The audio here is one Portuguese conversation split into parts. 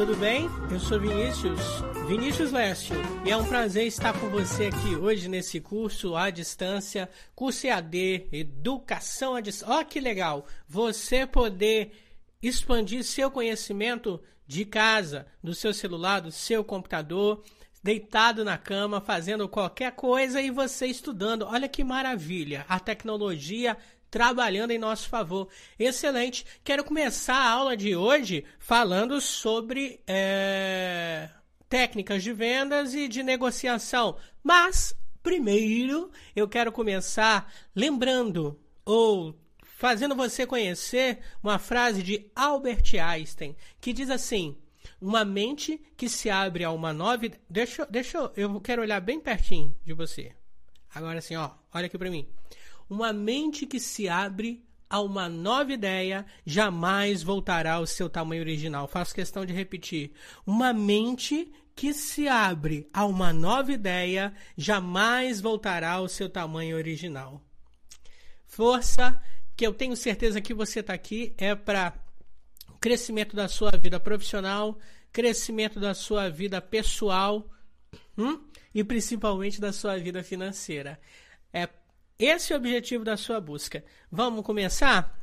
tudo bem? Eu sou Vinícius, Vinícius Lécio, e é um prazer estar com você aqui hoje nesse curso à distância, curso EAD, Educação à Distância. Ó, que legal! Você poder expandir seu conhecimento de casa, do seu celular, do seu computador, deitado na cama, fazendo qualquer coisa e você estudando. Olha que maravilha! A tecnologia trabalhando em nosso favor. Excelente. Quero começar a aula de hoje falando sobre é, técnicas de vendas e de negociação. Mas, primeiro, eu quero começar lembrando ou fazendo você conhecer uma frase de Albert Einstein que diz assim. Uma mente que se abre a uma nova. Deixa, deixa eu. Eu quero olhar bem pertinho de você. Agora assim, ó. Olha aqui para mim. Uma mente que se abre a uma nova ideia jamais voltará ao seu tamanho original. Faço questão de repetir. Uma mente que se abre a uma nova ideia jamais voltará ao seu tamanho original. Força, que eu tenho certeza que você está aqui, é para crescimento da sua vida profissional, crescimento da sua vida pessoal hum? e principalmente da sua vida financeira. É esse é o objetivo da sua busca. Vamos começar?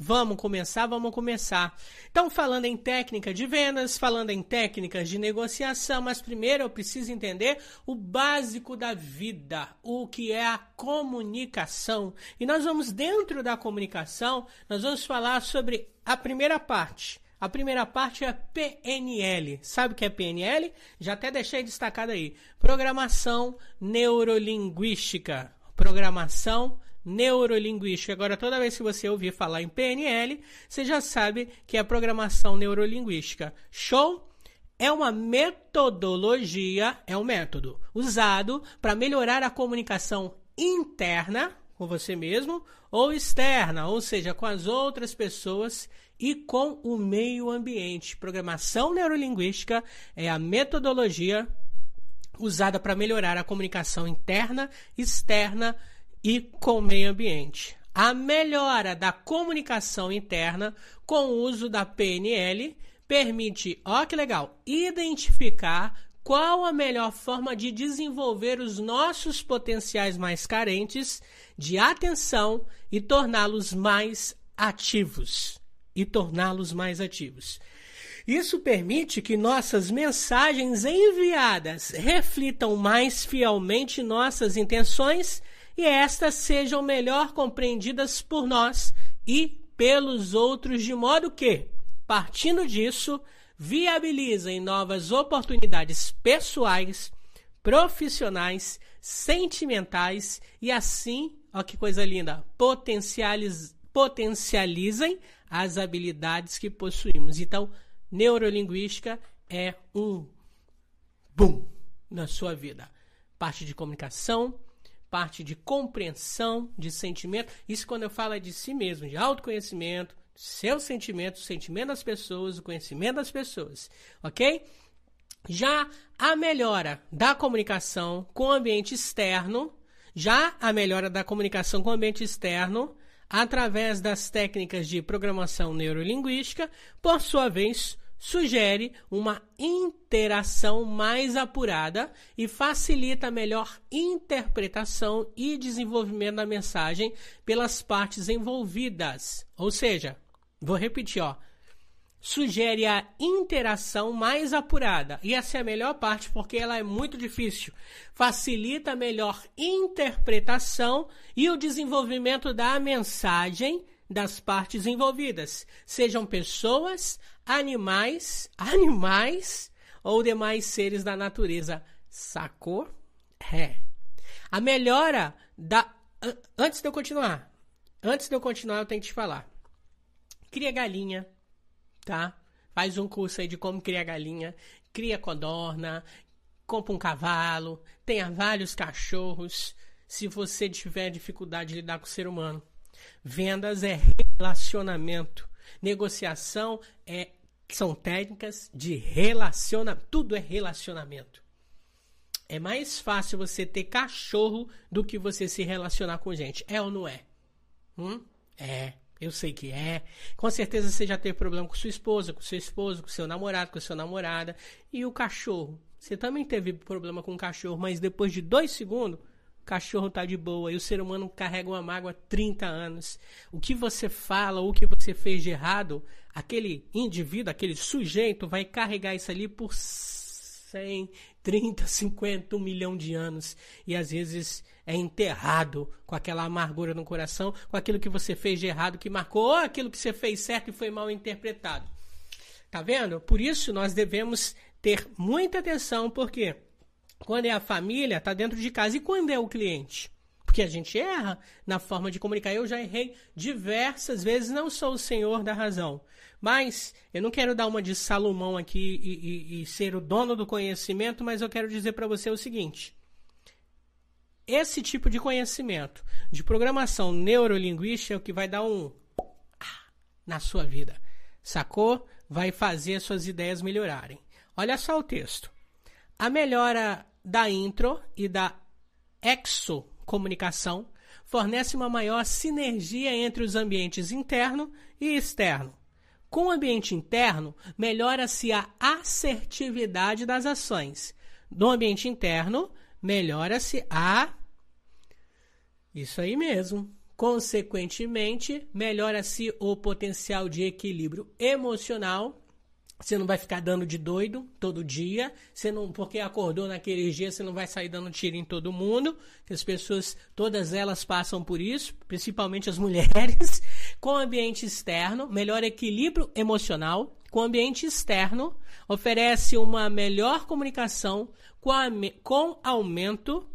Vamos começar, vamos começar. Então, falando em técnica de vendas, falando em técnicas de negociação, mas primeiro eu preciso entender o básico da vida, o que é a comunicação. E nós vamos, dentro da comunicação, nós vamos falar sobre a primeira parte. A primeira parte é PNL. Sabe o que é PNL? Já até deixei destacado aí. Programação Neurolinguística programação neurolinguística. Agora, toda vez que você ouvir falar em PNL, você já sabe que é programação neurolinguística. Show? É uma metodologia, é um método usado para melhorar a comunicação interna com você mesmo ou externa, ou seja, com as outras pessoas e com o meio ambiente. Programação neurolinguística é a metodologia usada para melhorar a comunicação interna, externa e com o meio ambiente. A melhora da comunicação interna com o uso da PNL permite, ó que legal, identificar qual a melhor forma de desenvolver os nossos potenciais mais carentes de atenção e torná-los mais ativos. E torná-los mais ativos. Isso permite que nossas mensagens enviadas reflitam mais fielmente nossas intenções e estas sejam melhor compreendidas por nós e pelos outros, de modo que, partindo disso, viabilizem novas oportunidades pessoais, profissionais, sentimentais e assim, ó que coisa linda, potencializ, potencializem as habilidades que possuímos. Então, neurolinguística é um boom na sua vida. Parte de comunicação, parte de compreensão, de sentimento. Isso quando eu falo é de si mesmo, de autoconhecimento, seus sentimentos, o sentimento das pessoas, o conhecimento das pessoas, ok? Já a melhora da comunicação com o ambiente externo, já a melhora da comunicação com o ambiente externo, através das técnicas de programação neurolinguística, por sua vez, sugere uma interação mais apurada e facilita a melhor interpretação e desenvolvimento da mensagem pelas partes envolvidas. Ou seja, vou repetir, ó, sugere a interação mais apurada. E essa é a melhor parte porque ela é muito difícil. Facilita a melhor interpretação e o desenvolvimento da mensagem das partes envolvidas, sejam pessoas, animais, animais ou demais seres da natureza. Sacou? É. A melhora da. Antes de eu continuar, antes de eu continuar, eu tenho que te falar. Cria galinha, tá? Faz um curso aí de como criar galinha, cria codorna, compra um cavalo, tenha vários cachorros. Se você tiver dificuldade de lidar com o ser humano, vendas é relacionamento, negociação é são técnicas de relacionamento, tudo é relacionamento. É mais fácil você ter cachorro do que você se relacionar com gente. É ou não é? Hum? É. Eu sei que é. Com certeza você já teve problema com sua esposa, com seu esposo, com seu namorado, com sua namorada. E o cachorro. Você também teve problema com o cachorro, mas depois de dois segundos, o cachorro tá de boa. E o ser humano carrega uma mágoa há 30 anos. O que você fala, o que você fez de errado, aquele indivíduo, aquele sujeito vai carregar isso ali por 100, 30, 50, um milhão de anos. E às vezes é enterrado com aquela amargura no coração, com aquilo que você fez de errado, que marcou, ou aquilo que você fez certo e foi mal interpretado. Tá vendo? Por isso nós devemos ter muita atenção, porque quando é a família, tá dentro de casa, e quando é o cliente? Porque a gente erra na forma de comunicar. Eu já errei diversas vezes, não sou o senhor da razão. Mas eu não quero dar uma de Salomão aqui e, e, e ser o dono do conhecimento, mas eu quero dizer para você o seguinte: esse tipo de conhecimento de programação neurolinguística é o que vai dar um na sua vida. Sacou? Vai fazer suas ideias melhorarem. Olha só o texto. A melhora da intro e da exocomunicação fornece uma maior sinergia entre os ambientes interno e externo, com o ambiente interno, melhora-se a assertividade das ações. No ambiente interno, melhora-se a. Isso aí mesmo. Consequentemente, melhora-se o potencial de equilíbrio emocional você não vai ficar dando de doido todo dia. Você não, porque acordou naquele dia, você não vai sair dando tiro em todo mundo. Que as pessoas, todas elas passam por isso, principalmente as mulheres. Com ambiente externo, melhor equilíbrio emocional. Com ambiente externo, oferece uma melhor comunicação com, a, com aumento.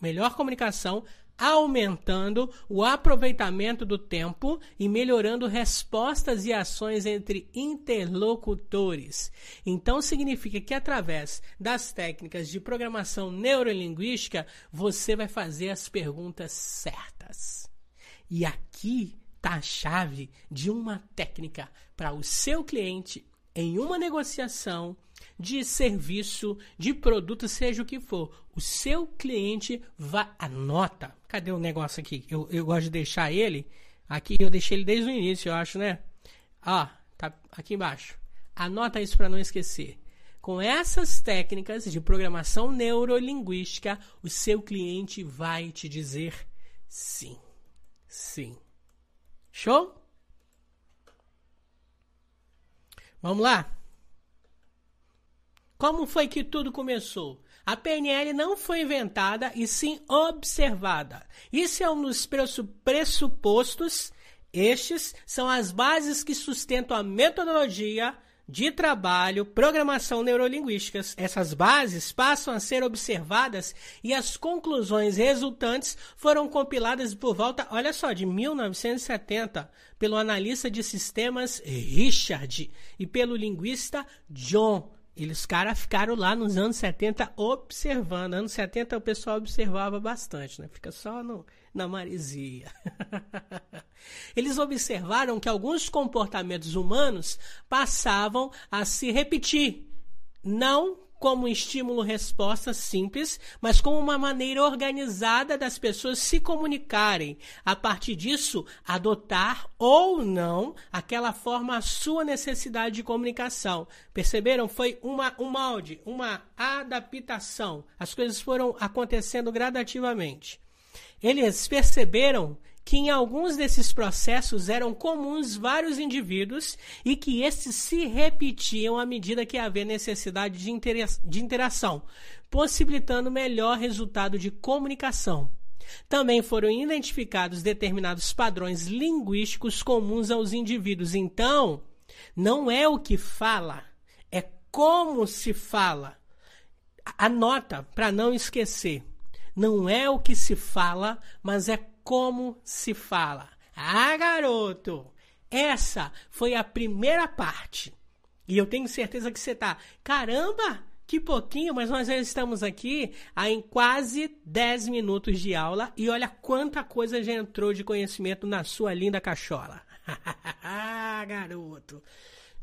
Melhor comunicação aumentando o aproveitamento do tempo e melhorando respostas e ações entre interlocutores. Então significa que através das técnicas de programação neurolinguística, você vai fazer as perguntas certas. E aqui está a chave de uma técnica para o seu cliente em uma negociação de serviço, de produto, seja o que for. O seu cliente vai. Anota. Cadê o negócio aqui? Eu, eu gosto de deixar ele. Aqui eu deixei ele desde o início, eu acho, né? Ó, tá aqui embaixo. Anota isso para não esquecer. Com essas técnicas de programação neurolinguística, o seu cliente vai te dizer sim. Sim. Show? Vamos lá? Como foi que tudo começou? A PNL não foi inventada e sim observada. Isso é um dos pressupostos. Estes são as bases que sustentam a metodologia de trabalho, programação neurolinguísticas. Essas bases passam a ser observadas e as conclusões resultantes foram compiladas por volta, olha só, de 1970, pelo analista de sistemas Richard e pelo linguista John eles caras ficaram lá nos anos 70 observando. Anos 70 o pessoal observava bastante, né? Fica só no, na maresia. Eles observaram que alguns comportamentos humanos passavam a se repetir, não como estímulo-resposta simples, mas como uma maneira organizada das pessoas se comunicarem. A partir disso, adotar ou não aquela forma a sua necessidade de comunicação. Perceberam? Foi uma, um molde, uma adaptação. As coisas foram acontecendo gradativamente. Eles perceberam que em alguns desses processos eram comuns vários indivíduos e que estes se repetiam à medida que havia necessidade de, intera de interação, possibilitando melhor resultado de comunicação. Também foram identificados determinados padrões linguísticos comuns aos indivíduos. Então, não é o que fala, é como se fala. Anota para não esquecer. Não é o que se fala, mas é como se fala. Ah, garoto! Essa foi a primeira parte. E eu tenho certeza que você tá. Caramba! Que pouquinho, mas nós já estamos aqui em quase 10 minutos de aula e olha quanta coisa já entrou de conhecimento na sua linda cachola. ah, garoto!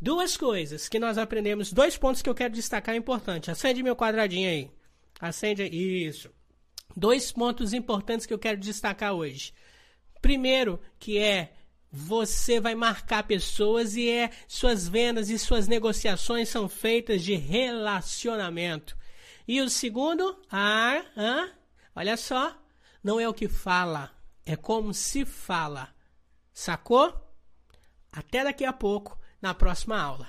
Duas coisas que nós aprendemos, dois pontos que eu quero destacar importante. Acende meu quadradinho aí. Acende isso. Dois pontos importantes que eu quero destacar hoje. Primeiro, que é você vai marcar pessoas e é suas vendas e suas negociações são feitas de relacionamento. E o segundo, ah, ah, olha só, não é o que fala, é como se fala. Sacou? Até daqui a pouco, na próxima aula.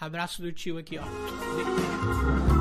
Abraço do tio aqui, ó.